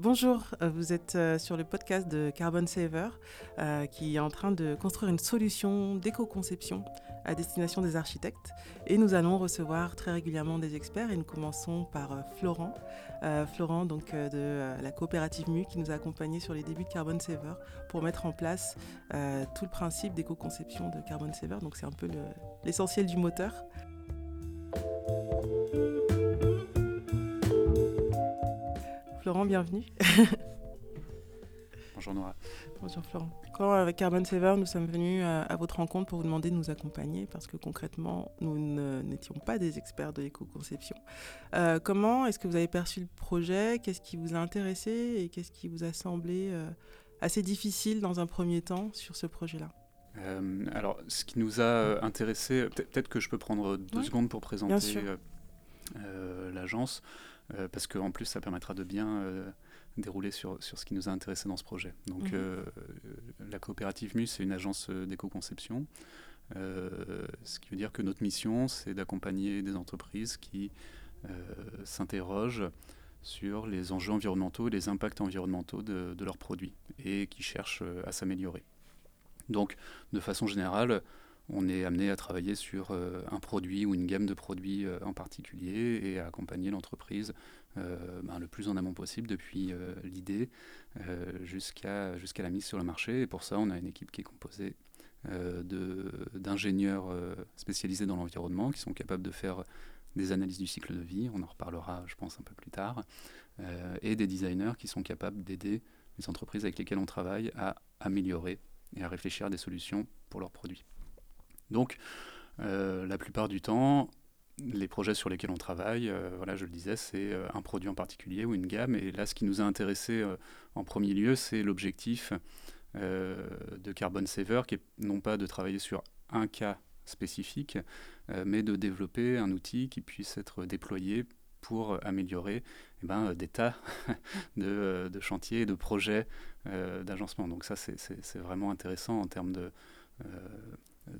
Bonjour, euh, vous êtes euh, sur le podcast de Carbon Saver euh, qui est en train de construire une solution d'éco-conception à destination des architectes et nous allons recevoir très régulièrement des experts et nous commençons par Florent. Florent donc de la coopérative MU qui nous a accompagnés sur les débuts de Carbon Saver pour mettre en place tout le principe d'éco-conception de Carbon Saver. Donc c'est un peu l'essentiel du moteur. Florent, bienvenue. Bonjour Nora. Bonjour Florent. Quand avec Carbon Saver, nous sommes venus à, votre rencontre pour vous demander de nous accompagner parce que concrètement, nous n'étions pas des experts de l'éco-conception. Euh, comment est-ce que vous avez perçu le projet? Qu'est-ce qui vous a intéressé et qu'est-ce qui vous a semblé euh, assez difficile dans un premier temps sur ce projet-là? Euh, alors, ce qui nous a intéressé, peut-être que je peux prendre deux secondes pour présenter l'agence. Euh, parce qu'en plus, ça permettra de bien euh, dérouler sur, sur ce qui nous a intéressé dans ce projet. Donc, mhm. euh, la coopérative MUS, c'est une agence d'éco-conception. ce qui veut dire que notre mission, c'est d'accompagner des entreprises qui s'interrogent sur les enjeux environnementaux et les impacts environnementaux de, de leurs produits et qui cherchent à s'améliorer. Donc, de façon générale, on est amené à travailler sur euh, un produit ou une gamme de produits euh, en particulier et à accompagner l'entreprise euh, ben, le plus en amont possible depuis l'idée jusqu'à la mise sur le marché. Et pour ça, on a une équipe qui est composée d'ingénieurs spécialisés dans l'environnement qui sont capables de faire des analyses du cycle de vie, on en reparlera je pense un peu plus tard, et des designers qui sont capables d'aider les entreprises avec lesquelles on travaille à améliorer et à réfléchir à des solutions pour leurs produits. Donc, euh, la plupart du temps, les projets sur lesquels on travaille, euh, voilà, je le disais, c'est euh, un produit en particulier ou une gamme. Et là, ce qui nous a intéressé en premier lieu, c'est l'objectif de Carbon Saver, qui est non pas de travailler sur un cas spécifique, mais de développer un outil qui puisse être déployé pour améliorer eh ben, des tas de, de, chantiers et de projets d'agencement. Donc ça, c'est vraiment intéressant en termes de,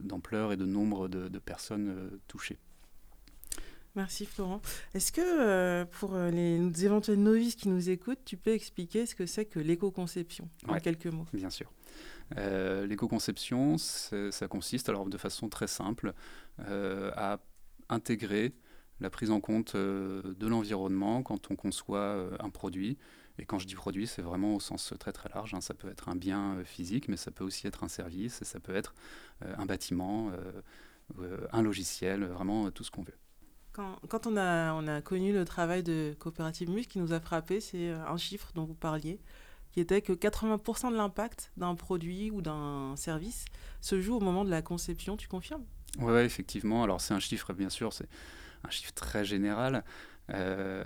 d'ampleur et de nombre de, personnes euh, touchées. Merci Florent. Est-ce que euh, pour euh, les, éventuels novices qui nous écoutent, tu peux expliquer ce que c'est que l'éco-conception en quelques mots? Bien sûr. l'éco-conception, ça consiste alors de façon très simple à intégrer la prise en compte de l'environnement quand on conçoit un produit et quand je dis produit, c'est vraiment au sens très très large. Hein. Ça peut être un bien euh, physique, mais ça peut aussi être un service, et ça peut être euh, un bâtiment, euh, un logiciel, vraiment tout ce qu'on veut. Quand, quand, on, a, on a connu le travail de Coopérative Mus, qui nous a frappé, c'est un chiffre dont vous parliez, qui était que 80% de l'impact d'un produit ou d'un service se joue au moment de la conception. Tu confirmes? Oui, ouais, effectivement. Alors c'est un chiffre, bien sûr, c'est un chiffre très général. Euh,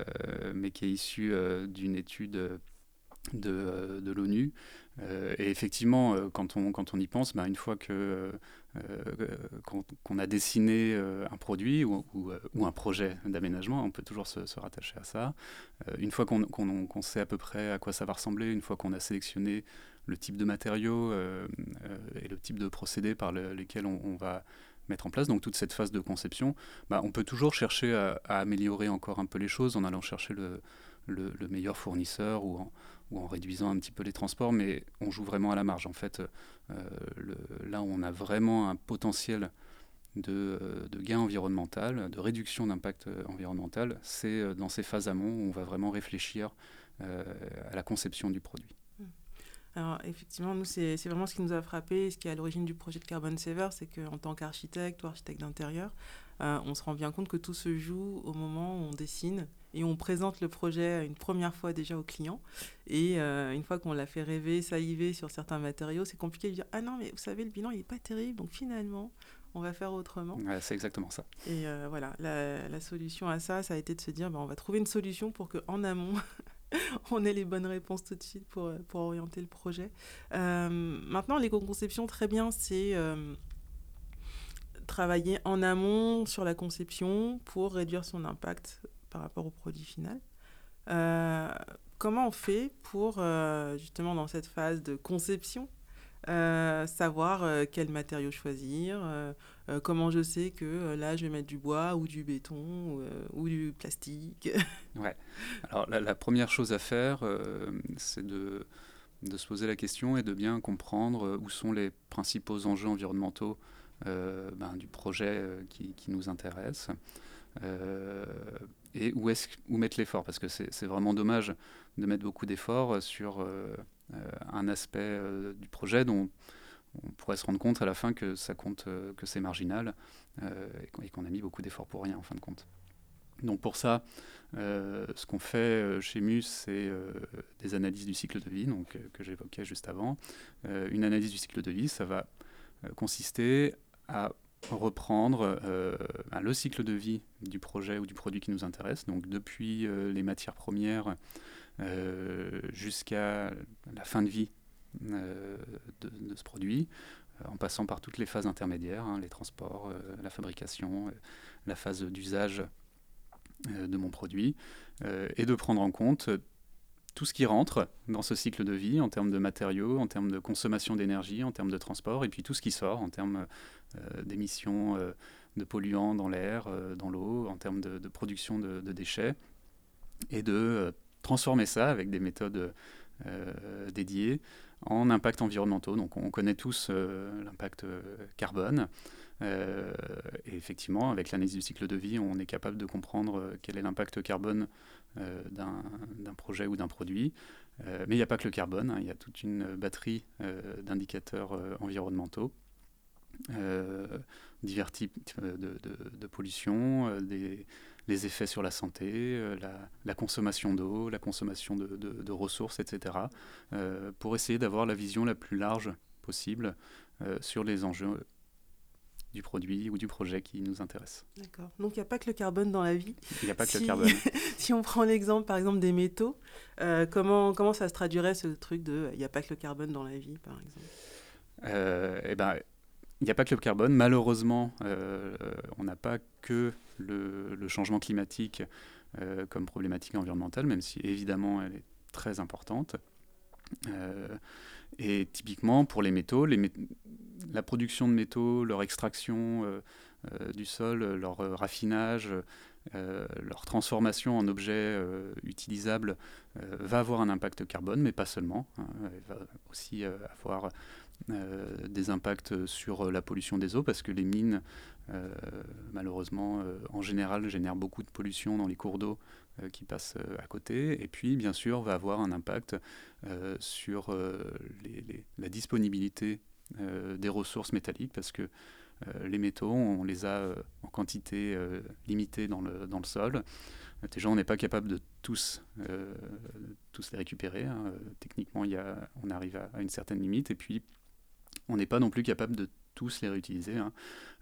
mais qui est issu euh, d'une étude de, euh, de l'ONU. et effectivement, quand, on, quand on y pense, bah, une fois que qu'on a dessiné un produit ou, ou, un projet d'aménagement, on peut toujours se, rattacher à ça. une fois qu'on sait à peu près à quoi ça va ressembler, une fois qu'on a sélectionné le type de matériaux et le type de procédés par lesquels on, on va mettre en place. Donc toute cette phase de conception, bah, on peut toujours chercher à, améliorer encore un peu les choses en allant chercher le, le, meilleur fournisseur ou en, réduisant un petit peu les transports, mais on joue vraiment à la marge. En fait, euh, le, on a vraiment un potentiel de, de gain environnemental, de réduction d'impact euh, environnemental. C'est euh, dans ces phases amont où on va vraiment réfléchir à la conception du produit. Alors effectivement, nous, c'est vraiment ce qui nous a frappé, ce qui est à l'origine du projet de Carbon Saver, c'est qu'en tant qu'architecte ou architecte d'intérieur, euh, on se rend bien compte que tout se joue au moment où on dessine et on présente le projet une première fois déjà au client. Et euh, une fois qu'on l'a fait rêver, saliver sur certains matériaux, c'est compliqué de dire Ah non, mais vous savez, le bilan, il n'est pas terrible, donc finalement, on va faire autrement. c'est exactement ça. Et euh, voilà, la, la, solution à ça, ça a été de se dire bah, on va trouver une solution pour qu'en amont, on ait les bonnes réponses tout de suite pour, euh, pour orienter le projet. Euh, maintenant, l'éco-conception, très bien, c'est euh, travailler en amont sur la conception pour réduire son impact par rapport au produit final. comment on fait pour, justement, dans cette phase de conception, savoir quel matériau choisir, comment je sais que là je vais mettre du bois ou du béton ou du plastique. ouais. Alors la, première chose à faire, c'est de, de, se poser la question et de bien comprendre où sont les principaux enjeux environnementaux ben, du projet qui, qui, nous intéresse. et où, est où mettre l'effort? Parce que c'est vraiment dommage de mettre beaucoup d'efforts sur euh, un aspect euh, du projet dont on pourrait se rendre compte à la fin que ça compte, euh, que c'est marginal et qu'on a mis beaucoup d'efforts pour rien en fin de compte. Donc pour ça, ce qu'on fait chez MUS, c'est des analyses du cycle de vie, donc, que j'évoquais juste avant. une analyse du cycle de vie, ça va consister à reprendre le cycle de vie du projet ou du produit qui nous intéresse, donc depuis les matières premières euh, jusqu'à la fin de vie euh, de, ce produit, euh, en passant par toutes les phases intermédiaires, hein, les transports, la fabrication, la phase d'usage de mon produit, et de prendre en compte tout ce qui rentre dans ce cycle de vie en termes de matériaux, en termes de consommation d'énergie, en termes de transport, et puis tout ce qui sort en termes d'émissions de polluants dans l'air, dans l'eau, en termes de, production de, déchets, et de transformer ça avec des méthodes euh, dédiées en impacts environnementaux. Donc on connaît tous euh, l'impact euh, carbone. et effectivement, avec l'analyse du cycle de vie, on est capable de comprendre quel est l'impact carbone d'un projet ou d'un produit. mais il n'y a pas que le carbone, hein. il y a toute une batterie d'indicateurs environnementaux. divers types de, de pollution, des, les effets sur la santé, euh, la, consommation d'eau, la consommation de, ressources, etc., euh, pour essayer d'avoir la vision la plus large possible euh, sur les enjeux du produit ou du projet qui nous intéresse. D'accord. Donc il n'y a pas que le carbone dans la vie. Il n'y a pas que le carbone. si on prend l'exemple par exemple des métaux, comment, comment ça se traduirait ce truc de il n'y a pas que le carbone dans la vie par exemple? Eh ben, il n'y a pas que le carbone. Malheureusement, on n'a pas que le, changement climatique euh, comme problématique environnementale, même si évidemment elle est très importante. Euh, et typiquement pour les métaux, la production de métaux, leur extraction euh, du sol, leur raffinage, leur transformation en objets utilisables va avoir un impact carbone, mais pas seulement. Hein. elle va aussi avoir des impacts sur la pollution des eaux, parce que les mines malheureusement, euh, en général, génère beaucoup de pollution dans les cours d'eau euh, qui passent à côté. Et puis, bien sûr, va avoir un impact sur la disponibilité des ressources métalliques parce que les métaux, on les a en quantité limitée dans le, dans le sol. Déjà, on n'est pas capable de tous, tous les récupérer. Hein. Techniquement, y a, on arrive à, à, une certaine limite. Et puis, on n'est pas non plus capable de tous les réutiliser. Hein.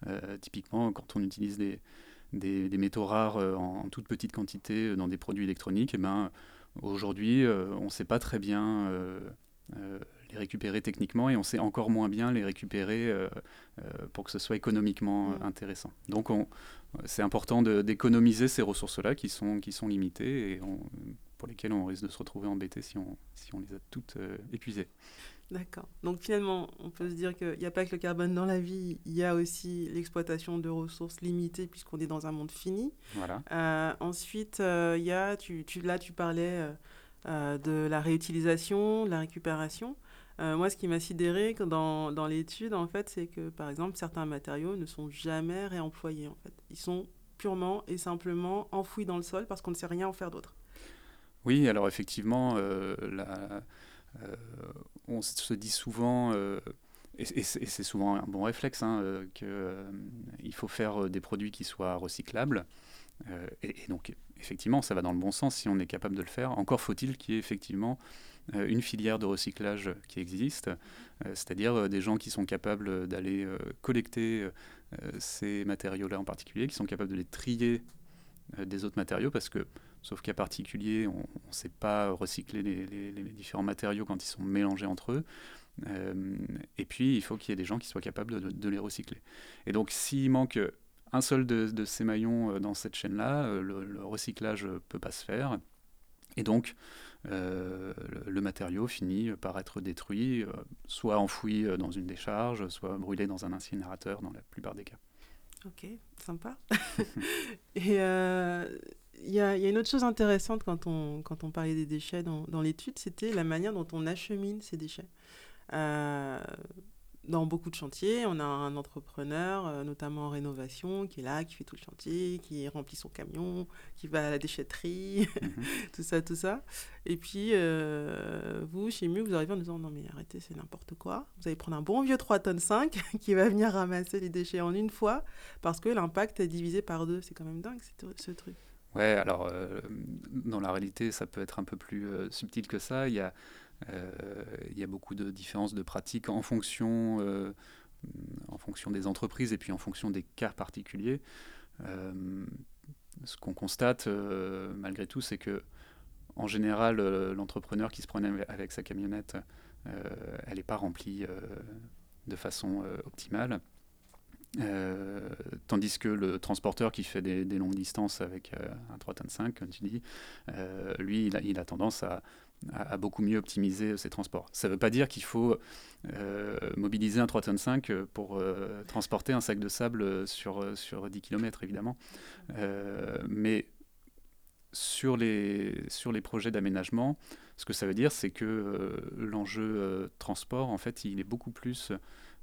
Euh, typiquement, quand on utilise des, des, métaux rares euh, en, toute petite quantité euh, dans des produits électroniques, eh ben, aujourd'hui, on ne sait pas très bien les récupérer techniquement et on sait encore moins bien les récupérer pour que ce soit économiquement mmh. intéressant. Donc c'est important d'économiser ces ressources-là qui sont, qui sont limitées et pour lesquelles on risque de se retrouver embêté si on, si on les a toutes épuisées. D'accord. Donc finalement, on peut se dire qu'il n'y a pas que le carbone dans la vie, il y a aussi l'exploitation de ressources limitées puisqu'on est dans un monde fini. Voilà. Euh, ensuite, euh, il y a, tu, tu, là, tu parlais euh, de la réutilisation, de la récupération. moi, ce qui m'a sidéré dans, dans l'étude, en fait, c'est que, par exemple, certains matériaux ne sont jamais réemployés, en fait. Ils sont purement et simplement enfouis dans le sol parce qu'on ne sait rien en faire d'autre. Oui, alors effectivement, la euh, on se dit souvent, euh, et, c'est souvent un bon réflexe, hein, euh, qu'il faut faire des produits qui soient recyclables. Et, donc, effectivement, ça va dans le bon sens si on est capable de le faire. Encore faut-il qu'il y ait effectivement une filière de recyclage qui existe, c'est-à-dire des gens qui sont capables d'aller collecter ces matériaux-là en particulier, qui sont capables de les trier des autres matériaux, parce que Sauf qu'à particulier, on ne sait pas recycler les, différents matériaux quand ils sont mélangés entre eux. Euh, et puis, il faut qu'il y ait des gens qui soient capables de, les recycler. Et donc, s'il manque un seul de, ces maillons euh, dans cette chaîne-là, euh, le, recyclage ne peut pas se faire. Et donc, le matériau finit par être détruit, soit enfoui dans une décharge, soit brûlé dans un incinérateur dans la plupart des cas. Ok, sympa. Et y, a une autre chose intéressante quand on, quand on parlait des déchets dans, dans l'étude, c'était la manière dont on achemine ces déchets. Euh, dans beaucoup de chantiers, on a un entrepreneur, euh, notamment en rénovation, qui est là, qui fait tout le chantier, qui remplit son camion, qui va à la déchetterie, mhm. tout ça, tout ça. Et puis, euh, vous, chez Mu, vous arrivez en disant non, mais arrêtez, c'est n'importe quoi. Vous allez prendre un bon vieux 3 tonnes 5 qui va venir ramasser les déchets en une fois parce que l'impact est divisé par deux. C'est quand même dingue ce truc. Ouais, alors euh, dans la réalité, ça peut être un peu plus euh, subtil que ça. Il y, a, euh, il y a beaucoup de différences de pratiques en fonction, en fonction des entreprises et puis en fonction des cas particuliers. ce qu'on constate malgré tout, c'est que en général, l'entrepreneur qui se prenait avec sa camionnette, elle n'est pas remplie de façon optimale. Euh, tandis que le transporteur qui fait des, longues distances avec euh, un 3 tonnes 5, comme tu dis, euh, lui, il a, tendance à, beaucoup mieux optimiser ses transports. Ça ne veut pas dire qu'il faut mobiliser un 3 tonnes 5 pour transporter un sac de sable sur, sur 10 km, évidemment. mais sur les projets d'aménagement, ce que ça veut dire, c'est que l'enjeu transport, en fait, il est beaucoup plus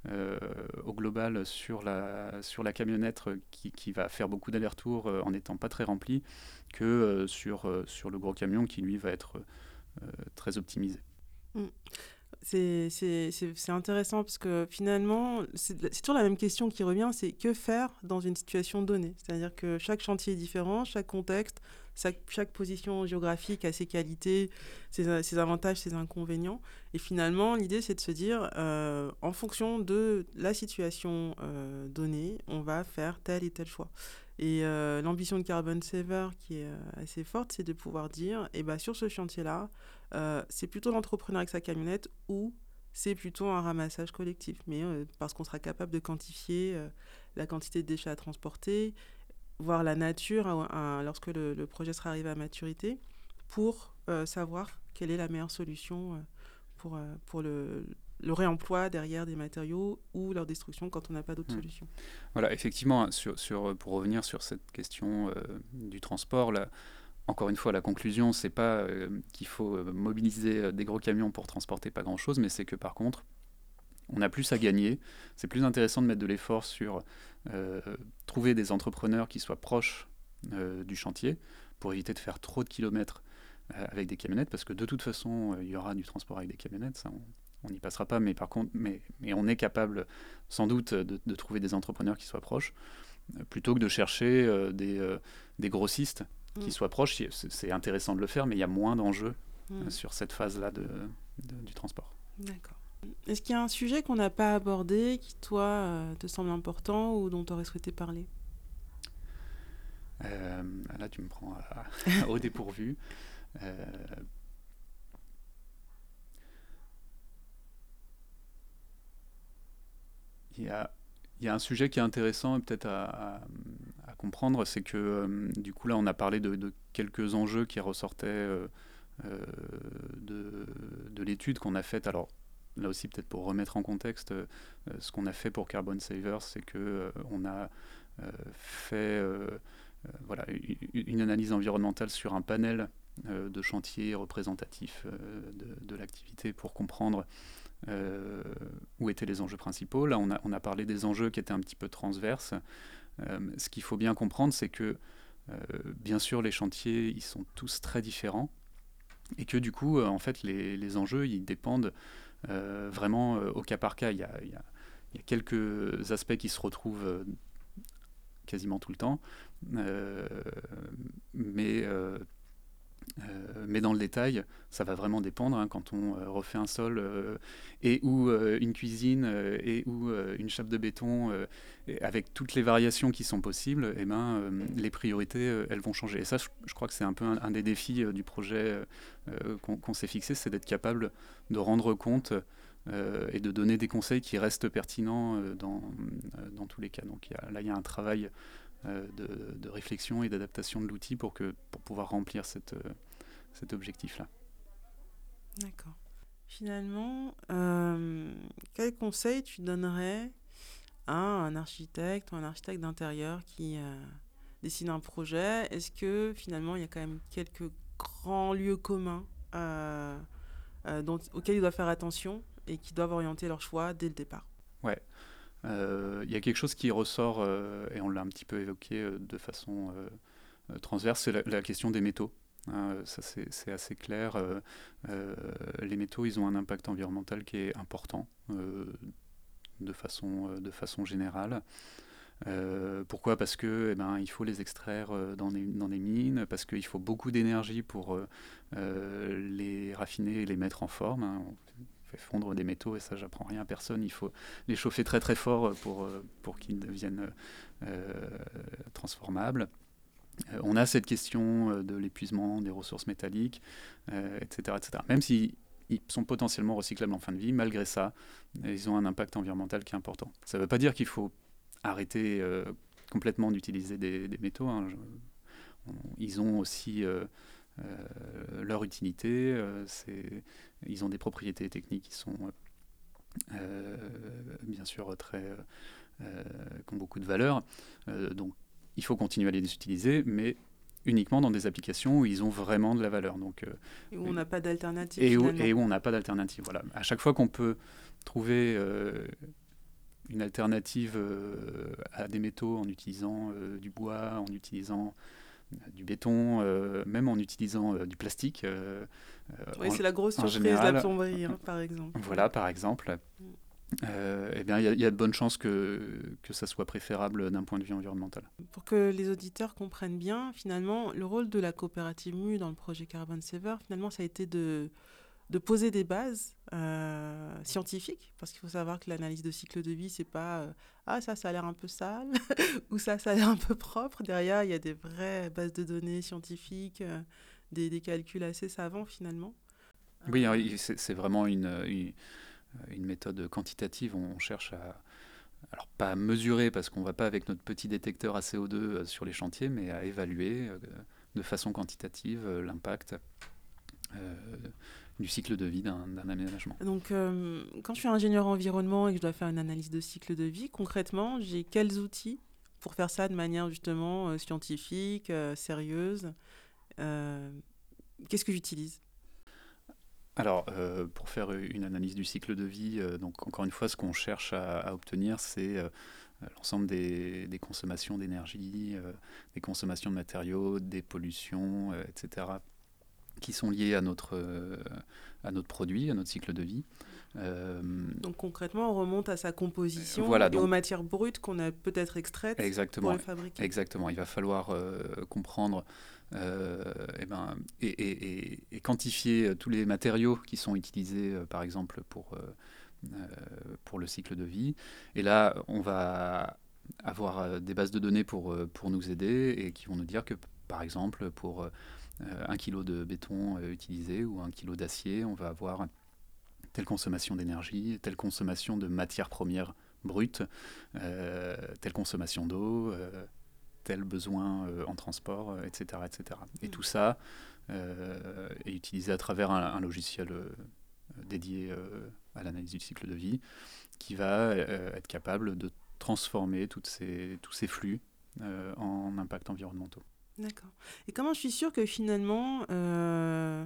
euh, au global sur la, sur la camionnette qui, qui va faire beaucoup d'allers-retours euh, en n'étant pas très remplie que euh, sur, sur le gros camion qui lui va être très optimisé. Mm. C'est intéressant parce que finalement, c'est toujours la même question qui revient, c'est que faire dans une situation donnée C'est-à-dire que chaque chantier est différent, chaque contexte, chaque, position géographique a ses qualités, ses, avantages, ses inconvénients. Et finalement, l'idée, c'est de se dire, euh, en fonction de la situation euh, donnée, on va faire tel et tel choix. Et euh, l'ambition de Carbon Saver, qui est assez forte, c'est de pouvoir dire, eh ben, sur ce chantier-là, c'est plutôt l'entrepreneur avec sa camionnette ou c'est plutôt un ramassage collectif. Mais parce qu'on sera capable de quantifier la quantité de déchets à transporter, voir la nature lorsque le, projet sera arrivé à maturité pour euh, savoir quelle est la meilleure solution euh, pour, euh, pour le, le, réemploi derrière des matériaux ou leur destruction quand on n'a pas d'autre hmm. solution. Voilà, effectivement, sur, sur, pour revenir sur cette question du transport, là, encore une fois, la conclusion, c'est pas qu'il faut mobiliser des gros camions pour transporter pas grand-chose, mais c'est que par contre, on a plus à gagner. C'est plus intéressant de mettre de l'effort sur euh, trouver des entrepreneurs qui soient proches euh, du chantier pour éviter de faire trop de kilomètres euh, avec des camionnettes, parce que de toute façon, il y aura du transport avec des camionnettes, ça, on n'y passera pas, mais par contre, mais, mais on est capable sans doute de, trouver des entrepreneurs qui soient proches, plutôt que de chercher des, des, grossistes qui mm. soient proches. C'est intéressant de le faire, mais il y a moins d'enjeux mm. sur cette phase-là de, du transport. D'accord. Est-ce qu'il y a un sujet qu'on n'a pas abordé qui, toi, euh, te semble important ou dont tu aurais souhaité parler? Euh, Là, tu me prends au dépourvu. Euh, il y, a, un sujet qui est intéressant peut-être à, comprendre, c'est que du coup là on a parlé de, de quelques enjeux qui ressortaient de, de l'étude qu'on a faite. Alors là aussi peut-être pour remettre en contexte, euh, ce qu'on a fait pour Carbon Savers, c'est que euh, on a euh, fait voilà, une analyse environnementale sur un panel de chantiers représentatifs de, l'activité pour comprendre où étaient les enjeux principaux. Là, on a, parlé des enjeux qui étaient un petit peu transverses. ce qu'il faut bien comprendre, c'est que, bien sûr, les chantiers, ils sont tous très différents et que du coup, en fait, les, les enjeux, ils dépendent euh, vraiment euh, au cas par cas. Il y, a, quelques aspects qui se retrouvent euh, quasiment tout le temps, mais mais dans le détail, ça va vraiment dépendre hein, quand on refait un sol et ou une cuisine et ou une chape de béton, avec toutes les variations qui sont possibles, eh ben, les priorités, elles vont changer. Et ça, je, crois que c'est un peu un, des défis du projet qu'on s'est fixé, c'est d'être capable de rendre compte et de donner des conseils qui restent pertinents dans, dans tous les cas. Donc là, il y a un travail de, réflexion et d'adaptation de l'outil pour, que, pour pouvoir remplir cette, cet objectif-là. D'accord. Finalement, quel conseil tu donnerais à un architecte ou un architecte d'intérieur qui dessine un projet? Est-ce que finalement il y a quand même quelques grands lieux communs auxquels il doit faire attention et qui doivent orienter leur choix dès le départ? Ouais. Euh, il y a quelque chose qui ressort, euh, et on l'a un petit peu évoqué euh, de façon transverse, c'est la, question des métaux. Hein, ça, c'est assez clair. les métaux, ils ont un impact environnemental qui est important de, façon, de façon générale. pourquoi? Parce que eh ben, il faut les extraire dans, des, dans mines, parce qu'il faut beaucoup d'énergie pour les raffiner et les mettre en forme. Hein fondre des métaux, et ça, j'apprends rien à personne. Il faut les chauffer très très fort pour, euh, pour qu'ils deviennent euh, transformables. Euh, on a cette question de l'épuisement des ressources métalliques, etc., etc. Même s'ils sont potentiellement recyclables en fin de vie, malgré ça, ils ont un impact environnemental qui est important. Ça ne veut pas dire qu'il faut arrêter complètement d'utiliser des, métaux. Hein. ils ont aussi euh, leur utilité, euh, ils ont des propriétés techniques qui sont euh, bien sûr très, qui ont beaucoup de valeur. donc il faut continuer à les utiliser, mais uniquement dans des applications où ils ont vraiment de la valeur. Donc, et où on n'a pas d'alternative. Et, et, où on n'a pas d'alternative. Voilà. À chaque fois qu'on peut trouver une alternative à des métaux en utilisant du bois, en utilisant du béton, euh, même en utilisant euh, du plastique. Euh, oui, c'est la grosse surprise de la plomberie, hein, par exemple. Voilà, par exemple. eh bien, il y, a de bonnes chances que, que ça soit préférable d'un point de vue environnemental. Pour que les auditeurs comprennent bien, finalement, le rôle de la coopérative MU dans le projet Carbon Saver, finalement, ça a été de, de poser des bases euh, scientifiques, parce qu'il faut savoir que l'analyse de cycle de vie, c'est pas euh, ah ça, ça a l'air un peu sale ou ça, ça a l'air un peu propre. Derrière, il y a des vraies bases de données scientifiques, euh, des, des, calculs assez savants finalement. Oui, c'est vraiment une, une, une, méthode quantitative. On cherche à alors pas à mesurer parce qu'on va pas avec notre petit détecteur à CO2 sur les chantiers, mais à évaluer de façon quantitative l'impact du cycle de vie d'un aménagement. Donc, euh, quand je suis ingénieur environnement et que je dois faire une analyse de cycle de vie, concrètement, j'ai quels outils pour faire ça de manière justement euh, scientifique, euh, sérieuse Qu'est-ce que j'utilise? Alors, pour faire une analyse du cycle de vie, donc encore une fois, ce qu'on cherche à, obtenir, c'est l'ensemble des, des, consommations d'énergie, des consommations de matériaux, des pollutions, etc., qui sont liés à notre, euh, à notre produit, à notre cycle de vie. Euh, donc concrètement, on remonte à sa composition voilà, et aux matières brutes qu'on a peut-être extraites exactement, pour les fabriquer. Exactement, il va falloir euh, comprendre et, ben, et, et, et, quantifier tous les matériaux qui sont utilisés, par exemple, pour, pour le cycle de vie. Et là, on va avoir des bases de données pour, pour nous aider et qui vont nous dire que, par exemple, pour euh, un kilo de béton euh, utilisé ou un kilo d'acier, on va avoir telle consommation d'énergie, telle consommation de matières premières brutes, euh, telle consommation d'eau, tel besoin en transport, etc., etc. Et mm. tout ça est utilisé à travers un, logiciel dédié à l'analyse du cycle de vie qui va être capable de transformer toutes ces, tous ces flux en impacts environnementaux. D'accord. Et comment je suis sûre que finalement, euh,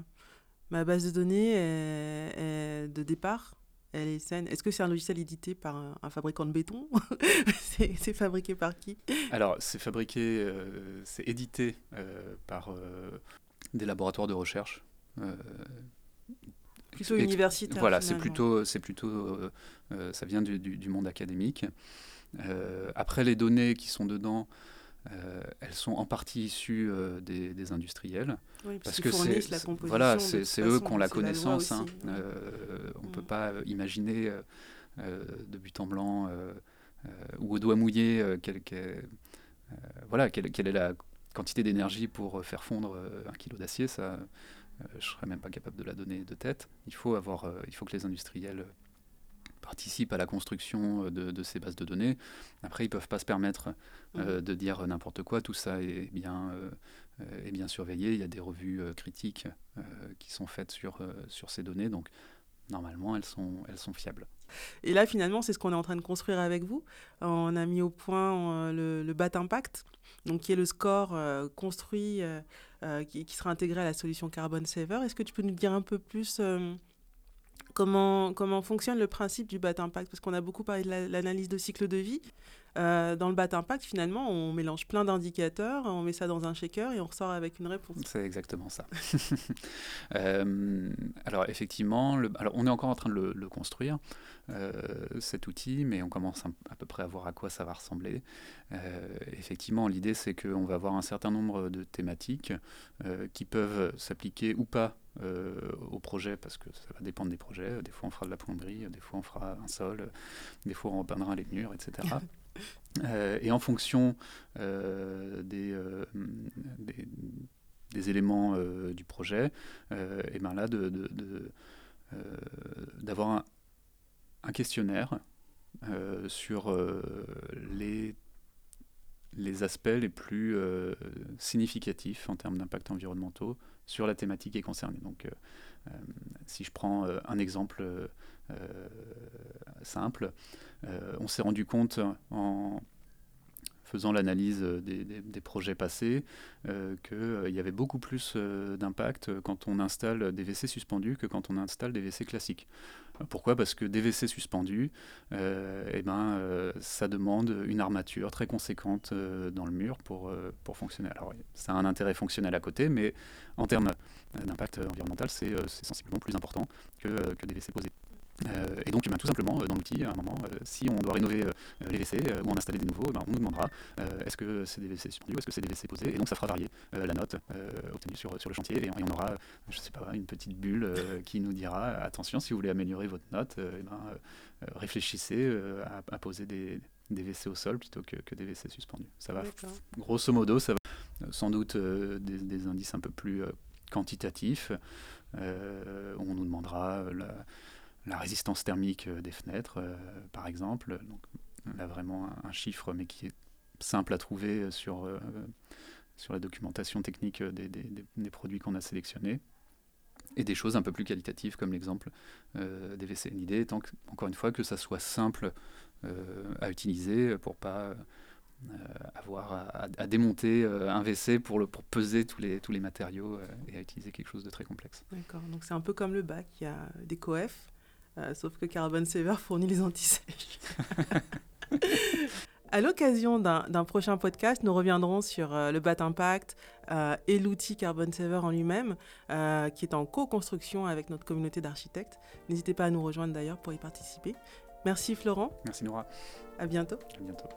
ma base de données de départ, elle est saine? Est-ce que c'est un logiciel édité par un, fabricant de béton? C'est, fabriqué par qui? Alors, c'est fabriqué, euh, c'est édité euh, par des laboratoires de recherche. plutôt universitaire. Voilà, c'est plutôt, c'est plutôt, ça vient du, du monde académique. après, les données qui sont dedans, euh, elles sont en partie issues euh, des, industriels. parce, que c'est voilà, c'est eux qui ont la connaissance. Hein. Euh, on ne peut mm. pas imaginer de but en blanc ou au doigt mouillé quelle, voilà, quelle, quelle, est la quantité d'énergie pour faire fondre un kilo d'acier. Ça, je ne serais même pas capable de la donner de tête. Il faut, avoir, il faut que les industriels participent à la construction euh, de, ces bases de données. Après, ils ne peuvent pas se permettre euh, mmh. de dire n'importe quoi. Tout ça est bien, est bien surveillé. Il y a des revues critiques qui sont faites sur, sur ces données. Donc, normalement, elles sont, elles sont fiables. Et là, finalement, c'est ce qu'on est en train de construire avec vous. On a mis au point le, le BAT Impact, donc qui est le score construit qui, qui, sera intégré à la solution Carbon Saver. Est-ce que tu peux nous dire un peu plus comment, comment fonctionne le principe du BAT Impact? Parce qu'on a beaucoup parlé de l'analyse de cycle de vie. Euh, dans le BAT Impact, finalement, on mélange plein d'indicateurs, on met ça dans un shaker et on ressort avec une réponse. C'est exactement ça. euh, alors, effectivement, alors, on est encore en train de le, construire, euh, cet outil, mais on commence à, peu près à voir à quoi ça va ressembler. Effectivement, l'idée, c'est qu'on va avoir un certain nombre de thématiques qui peuvent s'appliquer ou pas euh, au projet parce que ça va dépendre des projets. Des fois on fera de la plomberie, des fois on fera un sol, des fois on repeindra les murs, etc. euh, et en fonction euh, des, des, des, éléments du projet, et ben là d'avoir de, de, de, un, un, questionnaire sur les les aspects les plus significatifs en termes d'impact environnementaux sur la thématique est concernée. Donc, euh, euh, si je prends euh, un exemple simple, on s'est rendu compte en faisant l'analyse des, des, projets passés, euh, qu'il y avait beaucoup plus d'impact quand on installe des WC suspendus que quand on installe des WC classiques. Pourquoi? Parce que des WC suspendus, euh, eh ben, euh, ça demande une armature très conséquente euh, dans le mur pour, pour fonctionner. Alors, ça a un intérêt fonctionnel à côté, mais en termes d'impact environnemental, c'est sensiblement plus important que, que des WC posés. Euh, et donc, ben, tout simplement, dans l'outil, à un moment, euh, si on doit rénover euh, les WC ou en installer des nouveaux, ben, on nous demandera est-ce que c'est des WC suspendus ou est-ce que c'est des WC posés Et donc, ça fera varier la note obtenue sur, sur le chantier. Et, et, on aura, je sais pas, une petite bulle qui nous dira attention, si vous voulez améliorer votre note, et ben, réfléchissez à, à, poser des, des WC au sol plutôt que, que des WC suspendus. Ça va, grosso modo, ça va sans doute des, des, indices un peu plus quantitatifs. on nous demandera la la résistance thermique euh, des fenêtres, euh, par exemple. Donc, là, vraiment un, chiffre, mais qui est simple à trouver sur, euh, sur la documentation technique des, produits qu'on a sélectionnés. Et des choses un peu plus qualitatives, comme l'exemple des WC. L'idée encore une fois, que ça soit simple à utiliser pour pas avoir à, démonter un WC pour, le, pour peser tous les, tous les matériaux et à utiliser quelque chose de très complexe. D'accord, donc c'est un peu comme le bac, il y a des coefs euh, sauf que Carbon Saver fournit les antisèches. À l'occasion d'un prochain podcast, nous reviendrons sur euh, le BAT Impact euh, et l'outil Carbon Saver en lui-même, euh, qui est en co-construction avec notre communauté d'architectes. N'hésitez pas à nous rejoindre d'ailleurs pour y participer. Merci Florent. Merci Nora. À bientôt. À bientôt.